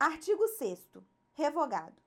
Artigo 6 revogado.